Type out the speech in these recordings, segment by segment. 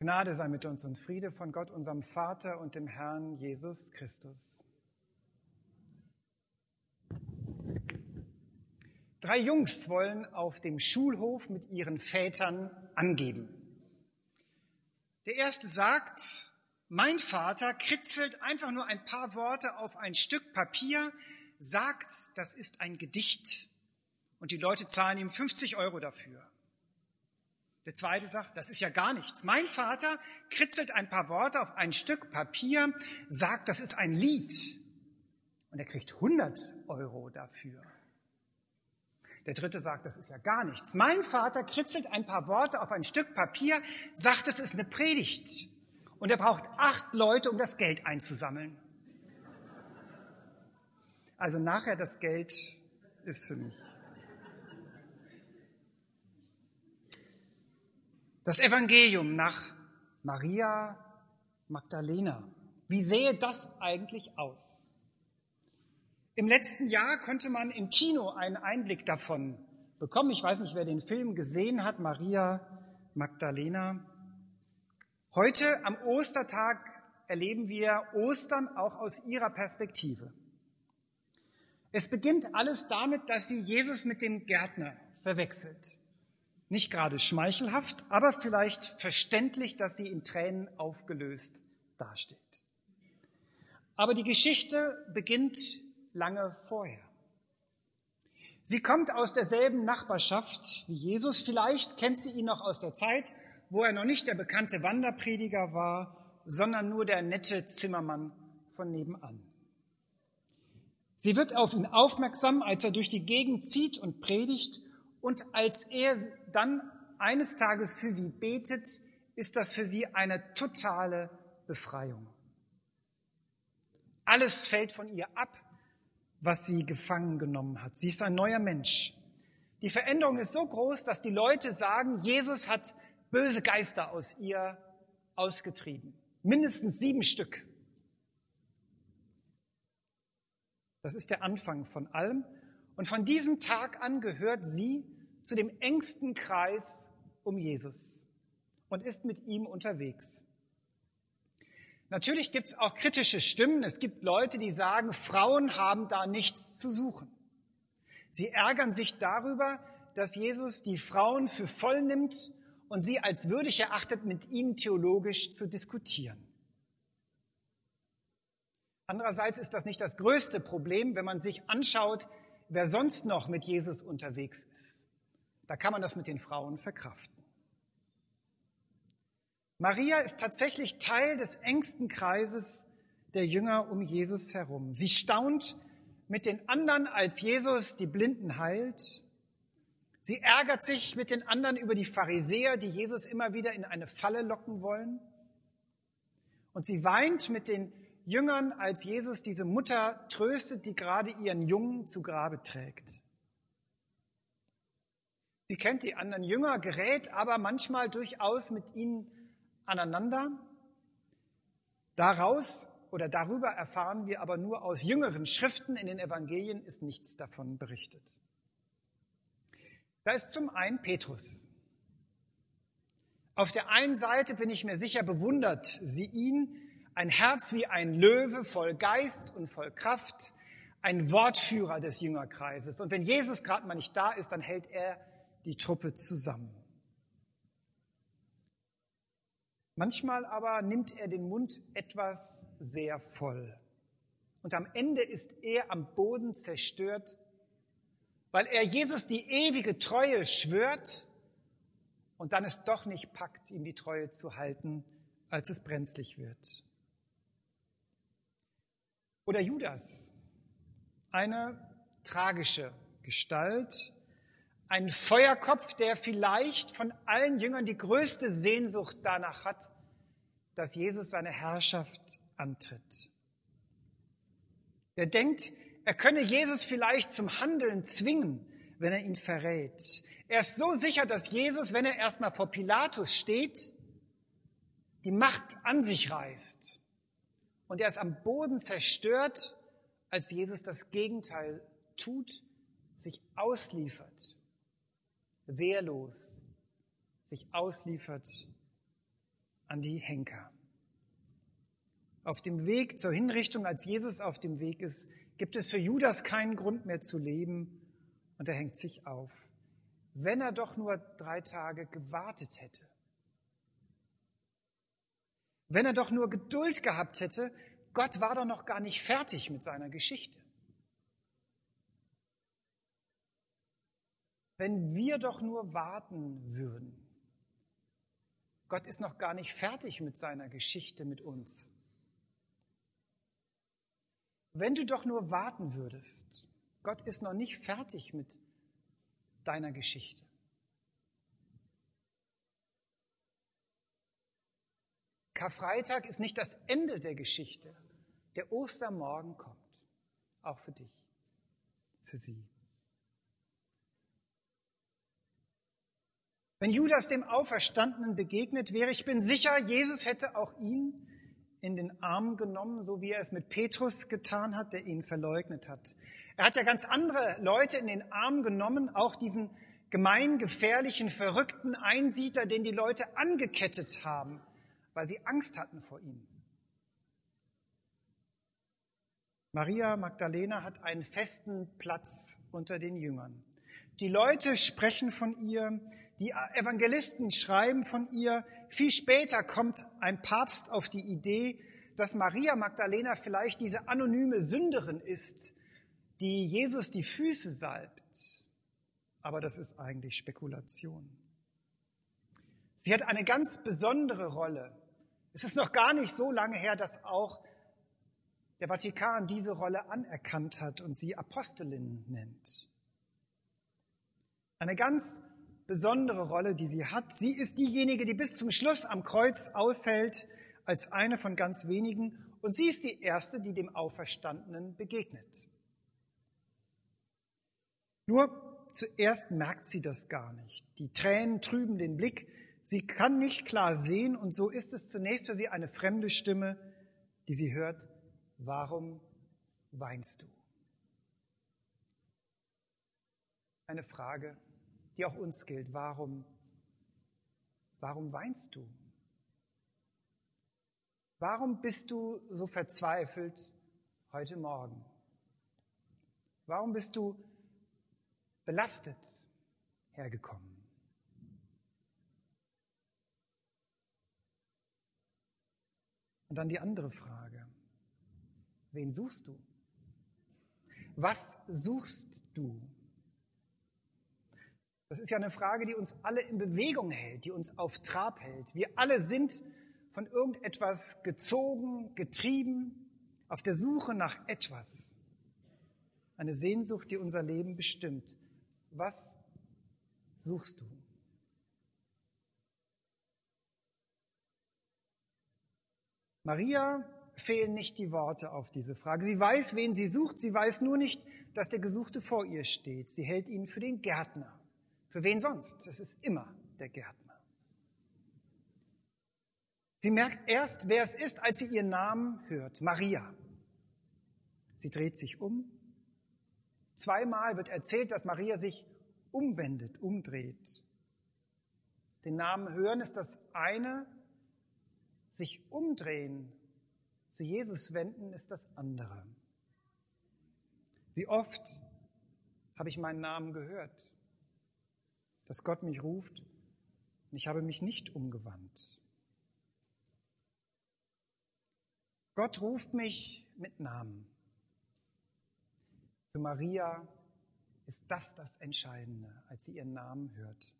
Gnade sei mit uns und Friede von Gott, unserem Vater und dem Herrn Jesus Christus. Drei Jungs wollen auf dem Schulhof mit ihren Vätern angeben. Der erste sagt, mein Vater kritzelt einfach nur ein paar Worte auf ein Stück Papier, sagt, das ist ein Gedicht und die Leute zahlen ihm 50 Euro dafür. Der zweite sagt, das ist ja gar nichts. Mein Vater kritzelt ein paar Worte auf ein Stück Papier, sagt, das ist ein Lied. Und er kriegt 100 Euro dafür. Der dritte sagt, das ist ja gar nichts. Mein Vater kritzelt ein paar Worte auf ein Stück Papier, sagt, es ist eine Predigt. Und er braucht acht Leute, um das Geld einzusammeln. Also nachher das Geld ist für mich. Das Evangelium nach Maria Magdalena. Wie sehe das eigentlich aus? Im letzten Jahr konnte man im Kino einen Einblick davon bekommen. Ich weiß nicht, wer den Film gesehen hat, Maria Magdalena. Heute am Ostertag erleben wir Ostern auch aus ihrer Perspektive. Es beginnt alles damit, dass sie Jesus mit dem Gärtner verwechselt. Nicht gerade schmeichelhaft, aber vielleicht verständlich, dass sie in Tränen aufgelöst dasteht. Aber die Geschichte beginnt lange vorher. Sie kommt aus derselben Nachbarschaft wie Jesus. Vielleicht kennt sie ihn noch aus der Zeit, wo er noch nicht der bekannte Wanderprediger war, sondern nur der nette Zimmermann von nebenan. Sie wird auf ihn aufmerksam, als er durch die Gegend zieht und predigt und als er dann eines Tages für sie betet, ist das für sie eine totale Befreiung. Alles fällt von ihr ab, was sie gefangen genommen hat. Sie ist ein neuer Mensch. Die Veränderung ist so groß, dass die Leute sagen, Jesus hat böse Geister aus ihr ausgetrieben. Mindestens sieben Stück. Das ist der Anfang von allem. Und von diesem Tag an gehört sie zu dem engsten Kreis um Jesus und ist mit ihm unterwegs. Natürlich gibt es auch kritische Stimmen. Es gibt Leute, die sagen, Frauen haben da nichts zu suchen. Sie ärgern sich darüber, dass Jesus die Frauen für voll nimmt und sie als würdig erachtet, mit ihnen theologisch zu diskutieren. Andererseits ist das nicht das größte Problem, wenn man sich anschaut, wer sonst noch mit Jesus unterwegs ist. Da kann man das mit den Frauen verkraften. Maria ist tatsächlich Teil des engsten Kreises der Jünger um Jesus herum. Sie staunt mit den anderen, als Jesus die Blinden heilt. Sie ärgert sich mit den anderen über die Pharisäer, die Jesus immer wieder in eine Falle locken wollen. Und sie weint mit den Jüngern, als Jesus diese Mutter tröstet, die gerade ihren Jungen zu Grabe trägt. Sie kennt die anderen Jünger, gerät aber manchmal durchaus mit ihnen aneinander. Daraus oder darüber erfahren wir aber nur aus jüngeren Schriften. In den Evangelien ist nichts davon berichtet. Da ist zum einen Petrus. Auf der einen Seite bin ich mir sicher, bewundert sie ihn, ein Herz wie ein Löwe, voll Geist und voll Kraft, ein Wortführer des Jüngerkreises. Und wenn Jesus gerade mal nicht da ist, dann hält er die Truppe zusammen. Manchmal aber nimmt er den Mund etwas sehr voll. Und am Ende ist er am Boden zerstört, weil er Jesus die ewige Treue schwört und dann es doch nicht packt, ihm die Treue zu halten, als es brenzlig wird. Oder Judas, eine tragische Gestalt, ein Feuerkopf, der vielleicht von allen Jüngern die größte Sehnsucht danach hat, dass Jesus seine Herrschaft antritt. Er denkt, er könne Jesus vielleicht zum Handeln zwingen, wenn er ihn verrät. Er ist so sicher, dass Jesus, wenn er erstmal vor Pilatus steht, die Macht an sich reißt. Und er ist am Boden zerstört, als Jesus das Gegenteil tut, sich ausliefert, wehrlos, sich ausliefert an die Henker. Auf dem Weg zur Hinrichtung, als Jesus auf dem Weg ist, gibt es für Judas keinen Grund mehr zu leben und er hängt sich auf. Wenn er doch nur drei Tage gewartet hätte. Wenn er doch nur Geduld gehabt hätte, Gott war doch noch gar nicht fertig mit seiner Geschichte. Wenn wir doch nur warten würden. Gott ist noch gar nicht fertig mit seiner Geschichte mit uns. Wenn du doch nur warten würdest, Gott ist noch nicht fertig mit deiner Geschichte. Karfreitag ist nicht das Ende der Geschichte. Der Ostermorgen kommt, auch für dich, für sie. Wenn Judas dem Auferstandenen begegnet wäre, ich bin sicher, Jesus hätte auch ihn in den Arm genommen, so wie er es mit Petrus getan hat, der ihn verleugnet hat. Er hat ja ganz andere Leute in den Arm genommen, auch diesen gemein, gefährlichen, verrückten Einsiedler, den die Leute angekettet haben, weil sie Angst hatten vor ihm. Maria Magdalena hat einen festen Platz unter den Jüngern. Die Leute sprechen von ihr, die Evangelisten schreiben von ihr. Viel später kommt ein Papst auf die Idee, dass Maria Magdalena vielleicht diese anonyme Sünderin ist, die Jesus die Füße salbt. Aber das ist eigentlich Spekulation. Sie hat eine ganz besondere Rolle. Es ist noch gar nicht so lange her, dass auch der Vatikan diese Rolle anerkannt hat und sie Apostelin nennt. Eine ganz besondere Rolle, die sie hat. Sie ist diejenige, die bis zum Schluss am Kreuz aushält, als eine von ganz wenigen. Und sie ist die Erste, die dem Auferstandenen begegnet. Nur zuerst merkt sie das gar nicht. Die Tränen trüben den Blick. Sie kann nicht klar sehen und so ist es zunächst für sie eine fremde Stimme, die sie hört. Warum weinst du? Eine Frage, die auch uns gilt. Warum, warum weinst du? Warum bist du so verzweifelt heute Morgen? Warum bist du belastet hergekommen? Und dann die andere Frage. Wen suchst du? Was suchst du? Das ist ja eine Frage, die uns alle in Bewegung hält, die uns auf Trab hält. Wir alle sind von irgendetwas gezogen, getrieben, auf der Suche nach etwas. Eine Sehnsucht, die unser Leben bestimmt. Was suchst du? Maria fehlen nicht die Worte auf diese Frage. Sie weiß, wen sie sucht. Sie weiß nur nicht, dass der Gesuchte vor ihr steht. Sie hält ihn für den Gärtner. Für wen sonst? Es ist immer der Gärtner. Sie merkt erst, wer es ist, als sie ihren Namen hört. Maria. Sie dreht sich um. Zweimal wird erzählt, dass Maria sich umwendet, umdreht. Den Namen hören ist das eine, sich umdrehen, zu Jesus wenden ist das andere. Wie oft habe ich meinen Namen gehört? dass Gott mich ruft und ich habe mich nicht umgewandt. Gott ruft mich mit Namen. Für Maria ist das das Entscheidende, als sie ihren Namen hört.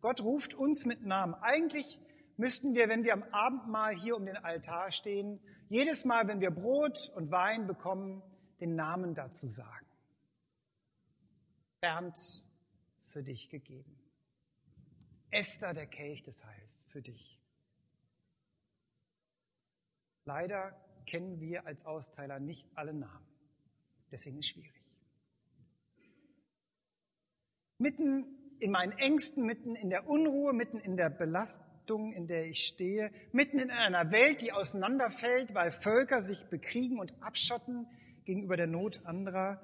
Gott ruft uns mit Namen. Eigentlich müssten wir, wenn wir am Abendmahl hier um den Altar stehen, jedes Mal, wenn wir Brot und Wein bekommen, den Namen dazu sagen. Bernd, für dich gegeben. Esther, der Kelch des Heils, für dich. Leider kennen wir als Austeiler nicht alle Namen. Deswegen ist es schwierig. Mitten in meinen Ängsten, mitten in der Unruhe, mitten in der Belastung, in der ich stehe, mitten in einer Welt, die auseinanderfällt, weil Völker sich bekriegen und abschotten gegenüber der Not anderer.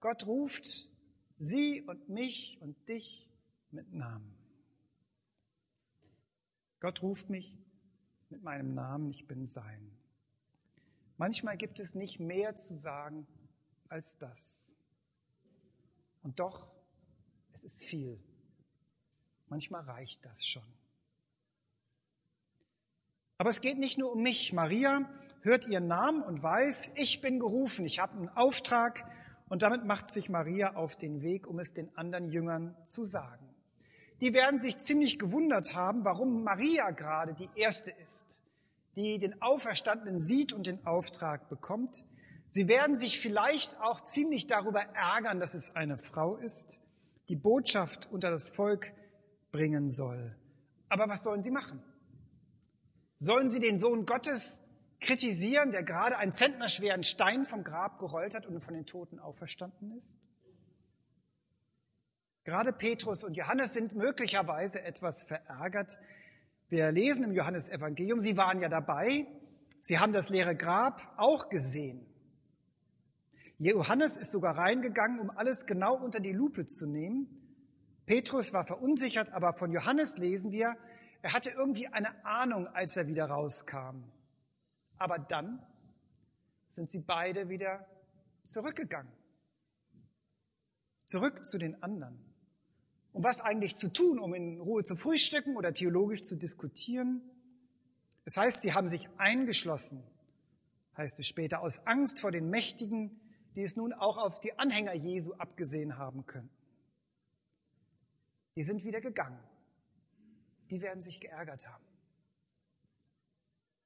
Gott ruft sie und mich und dich mit Namen. Gott ruft mich mit meinem Namen, ich bin sein. Manchmal gibt es nicht mehr zu sagen als das. Und doch, es ist viel. Manchmal reicht das schon. Aber es geht nicht nur um mich. Maria hört ihren Namen und weiß, ich bin gerufen, ich habe einen Auftrag und damit macht sich Maria auf den Weg, um es den anderen Jüngern zu sagen. Die werden sich ziemlich gewundert haben, warum Maria gerade die Erste ist, die den Auferstandenen sieht und den Auftrag bekommt. Sie werden sich vielleicht auch ziemlich darüber ärgern, dass es eine Frau ist, die Botschaft unter das Volk bringen soll. Aber was sollen sie machen? Sollen sie den Sohn Gottes kritisieren, der gerade einen zentnerschweren Stein vom Grab gerollt hat und von den Toten auferstanden ist? Gerade Petrus und Johannes sind möglicherweise etwas verärgert. Wir lesen im Johannesevangelium, sie waren ja dabei, sie haben das leere Grab auch gesehen. Johannes ist sogar reingegangen, um alles genau unter die Lupe zu nehmen. Petrus war verunsichert, aber von Johannes lesen wir, er hatte irgendwie eine Ahnung, als er wieder rauskam. Aber dann sind sie beide wieder zurückgegangen. Zurück zu den anderen. Um was eigentlich zu tun, um in Ruhe zu frühstücken oder theologisch zu diskutieren. Das heißt, sie haben sich eingeschlossen, heißt es später, aus Angst vor den Mächtigen, die es nun auch auf die Anhänger Jesu abgesehen haben könnten. Die sind wieder gegangen die werden sich geärgert haben.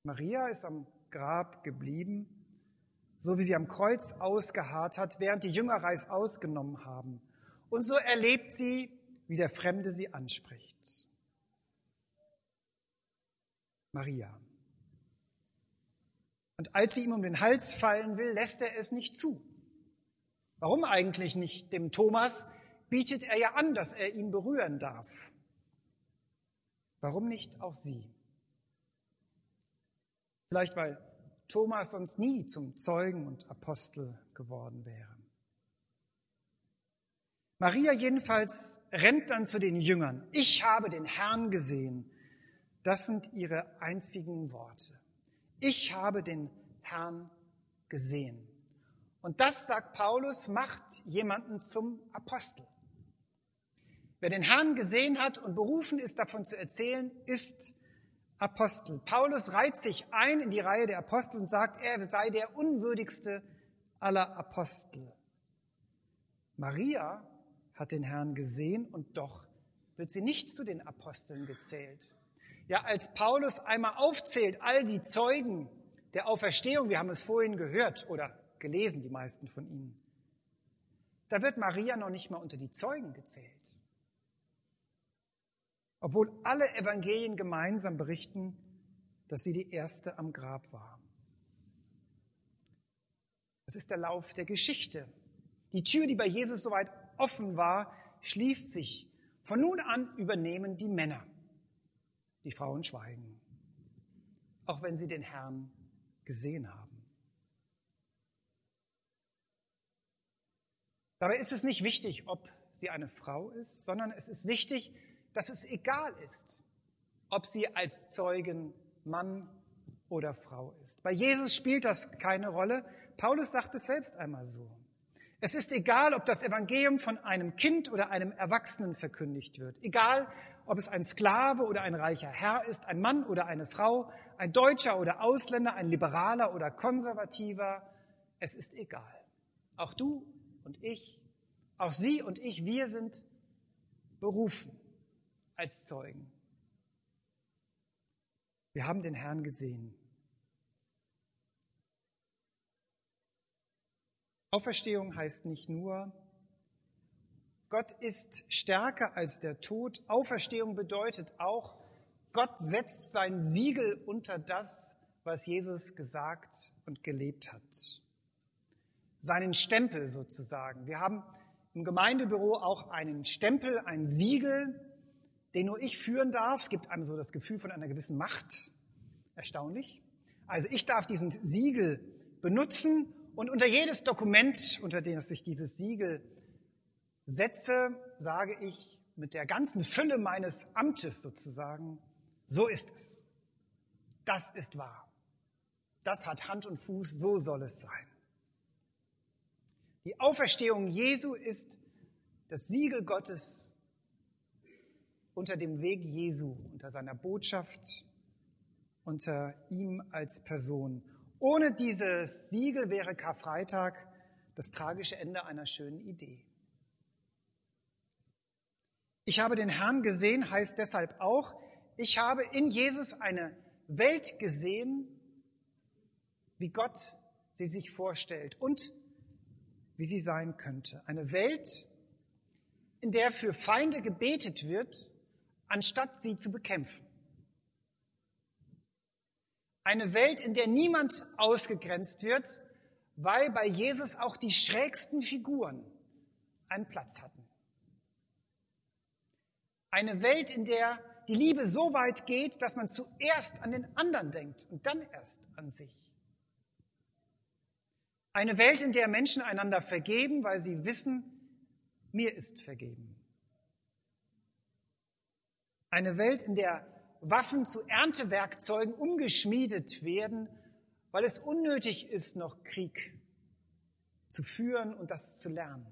Maria ist am Grab geblieben, so wie sie am Kreuz ausgeharrt hat, während die Jünger Reis ausgenommen haben. Und so erlebt sie, wie der Fremde sie anspricht. Maria. Und als sie ihm um den Hals fallen will, lässt er es nicht zu. Warum eigentlich nicht? Dem Thomas bietet er ja an, dass er ihn berühren darf. Warum nicht auch sie? Vielleicht weil Thomas sonst nie zum Zeugen und Apostel geworden wäre. Maria jedenfalls rennt dann zu den Jüngern. Ich habe den Herrn gesehen. Das sind ihre einzigen Worte. Ich habe den Herrn gesehen. Und das, sagt Paulus, macht jemanden zum Apostel. Wer den Herrn gesehen hat und berufen ist, davon zu erzählen, ist Apostel. Paulus reiht sich ein in die Reihe der Apostel und sagt, er sei der unwürdigste aller Apostel. Maria hat den Herrn gesehen und doch wird sie nicht zu den Aposteln gezählt. Ja, als Paulus einmal aufzählt, all die Zeugen der Auferstehung, wir haben es vorhin gehört oder gelesen, die meisten von ihnen, da wird Maria noch nicht mal unter die Zeugen gezählt obwohl alle Evangelien gemeinsam berichten, dass sie die erste am Grab war. Das ist der Lauf der Geschichte. Die Tür, die bei Jesus soweit offen war, schließt sich. Von nun an übernehmen die Männer. Die Frauen schweigen, auch wenn sie den Herrn gesehen haben. Dabei ist es nicht wichtig, ob sie eine Frau ist, sondern es ist wichtig, dass es egal ist, ob sie als Zeugen Mann oder Frau ist. Bei Jesus spielt das keine Rolle. Paulus sagt es selbst einmal so. Es ist egal, ob das Evangelium von einem Kind oder einem Erwachsenen verkündigt wird. Egal, ob es ein Sklave oder ein reicher Herr ist, ein Mann oder eine Frau, ein Deutscher oder Ausländer, ein Liberaler oder Konservativer. Es ist egal. Auch du und ich, auch Sie und ich, wir sind berufen als Zeugen. Wir haben den Herrn gesehen. Auferstehung heißt nicht nur, Gott ist stärker als der Tod. Auferstehung bedeutet auch, Gott setzt sein Siegel unter das, was Jesus gesagt und gelebt hat. Seinen Stempel sozusagen. Wir haben im Gemeindebüro auch einen Stempel, ein Siegel, den nur ich führen darf. Es gibt einem so das Gefühl von einer gewissen Macht. Erstaunlich. Also ich darf diesen Siegel benutzen und unter jedes Dokument, unter das ich dieses Siegel setze, sage ich mit der ganzen Fülle meines Amtes sozusagen, So ist es. Das ist wahr. Das hat Hand und Fuß, so soll es sein. Die Auferstehung Jesu ist das Siegel Gottes unter dem Weg Jesu, unter seiner Botschaft, unter ihm als Person. Ohne dieses Siegel wäre Karfreitag das tragische Ende einer schönen Idee. Ich habe den Herrn gesehen heißt deshalb auch, ich habe in Jesus eine Welt gesehen, wie Gott sie sich vorstellt und wie sie sein könnte. Eine Welt, in der für Feinde gebetet wird, anstatt sie zu bekämpfen. Eine Welt, in der niemand ausgegrenzt wird, weil bei Jesus auch die schrägsten Figuren einen Platz hatten. Eine Welt, in der die Liebe so weit geht, dass man zuerst an den anderen denkt und dann erst an sich. Eine Welt, in der Menschen einander vergeben, weil sie wissen, mir ist vergeben. Eine Welt, in der Waffen zu Erntewerkzeugen umgeschmiedet werden, weil es unnötig ist, noch Krieg zu führen und das zu lernen.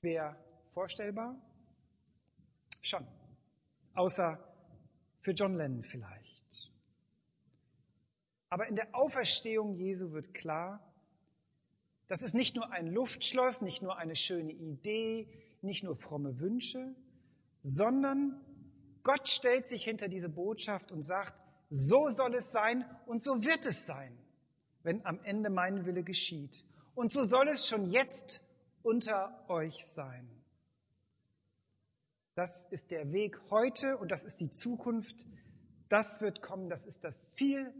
Schwer vorstellbar? Schon. Außer für John Lennon vielleicht. Aber in der Auferstehung Jesu wird klar, das ist nicht nur ein Luftschloss, nicht nur eine schöne Idee, nicht nur fromme Wünsche, sondern Gott stellt sich hinter diese Botschaft und sagt, so soll es sein und so wird es sein, wenn am Ende mein Wille geschieht. Und so soll es schon jetzt unter euch sein. Das ist der Weg heute und das ist die Zukunft. Das wird kommen, das ist das Ziel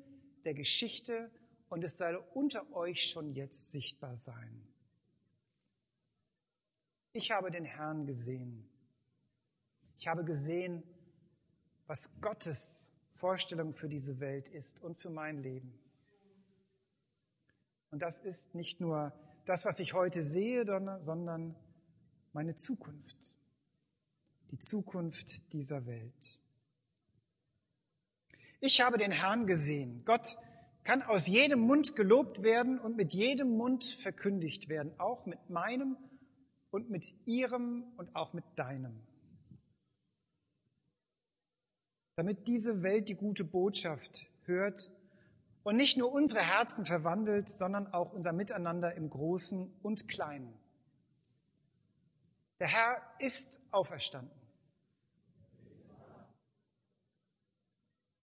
der Geschichte und es soll unter euch schon jetzt sichtbar sein. Ich habe den Herrn gesehen. Ich habe gesehen, was Gottes Vorstellung für diese Welt ist und für mein Leben. Und das ist nicht nur das, was ich heute sehe, sondern meine Zukunft. Die Zukunft dieser Welt. Ich habe den Herrn gesehen. Gott kann aus jedem Mund gelobt werden und mit jedem Mund verkündigt werden, auch mit meinem und mit ihrem und auch mit deinem. Damit diese Welt die gute Botschaft hört und nicht nur unsere Herzen verwandelt, sondern auch unser Miteinander im Großen und Kleinen. Der Herr ist auferstanden.